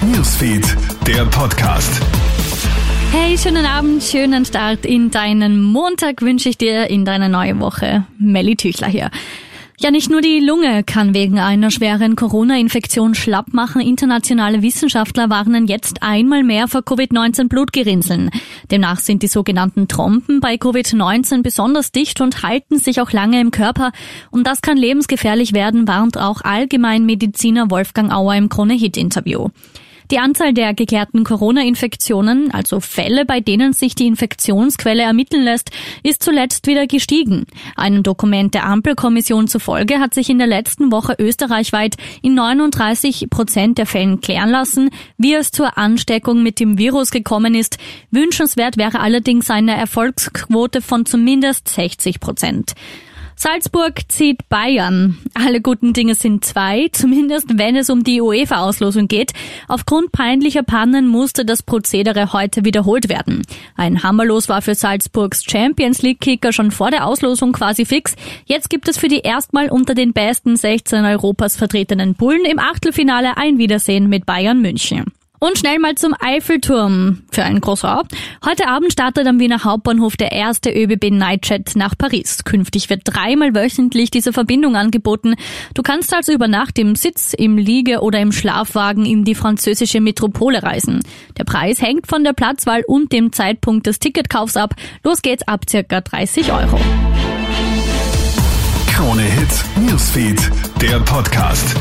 Newsfeed, der Podcast. Hey, schönen Abend, schönen Start in deinen Montag wünsche ich dir in deine neue Woche. Melly Tüchler hier. Ja, nicht nur die Lunge kann wegen einer schweren Corona-Infektion schlapp machen. Internationale Wissenschaftler warnen jetzt einmal mehr vor Covid-19 Blutgerinnseln. Demnach sind die sogenannten Trompen bei Covid-19 besonders dicht und halten sich auch lange im Körper. Und das kann lebensgefährlich werden, warnt auch Allgemeinmediziner Wolfgang Auer im Krone-Hit-Interview. Die Anzahl der geklärten Corona-Infektionen, also Fälle, bei denen sich die Infektionsquelle ermitteln lässt, ist zuletzt wieder gestiegen. Einem Dokument der Ampelkommission zufolge hat sich in der letzten Woche österreichweit in 39 Prozent der Fällen klären lassen, wie es zur Ansteckung mit dem Virus gekommen ist. Wünschenswert wäre allerdings eine Erfolgsquote von zumindest 60 Prozent. Salzburg zieht Bayern. Alle guten Dinge sind zwei, zumindest wenn es um die UEFA-Auslosung geht. Aufgrund peinlicher Pannen musste das Prozedere heute wiederholt werden. Ein Hammerlos war für Salzburgs Champions League-Kicker schon vor der Auslosung quasi fix. Jetzt gibt es für die erstmal unter den besten 16 Europas vertretenen Bullen im Achtelfinale ein Wiedersehen mit Bayern München. Und schnell mal zum Eiffelturm für ein Croissant. Heute Abend startet am Wiener Hauptbahnhof der erste ÖBB Nightjet nach Paris. Künftig wird dreimal wöchentlich diese Verbindung angeboten. Du kannst also über Nacht im Sitz, im Liege- oder im Schlafwagen in die französische Metropole reisen. Der Preis hängt von der Platzwahl und dem Zeitpunkt des Ticketkaufs ab. Los geht's ab circa 30 Euro. Krone Hits, Newsfeed, der Podcast.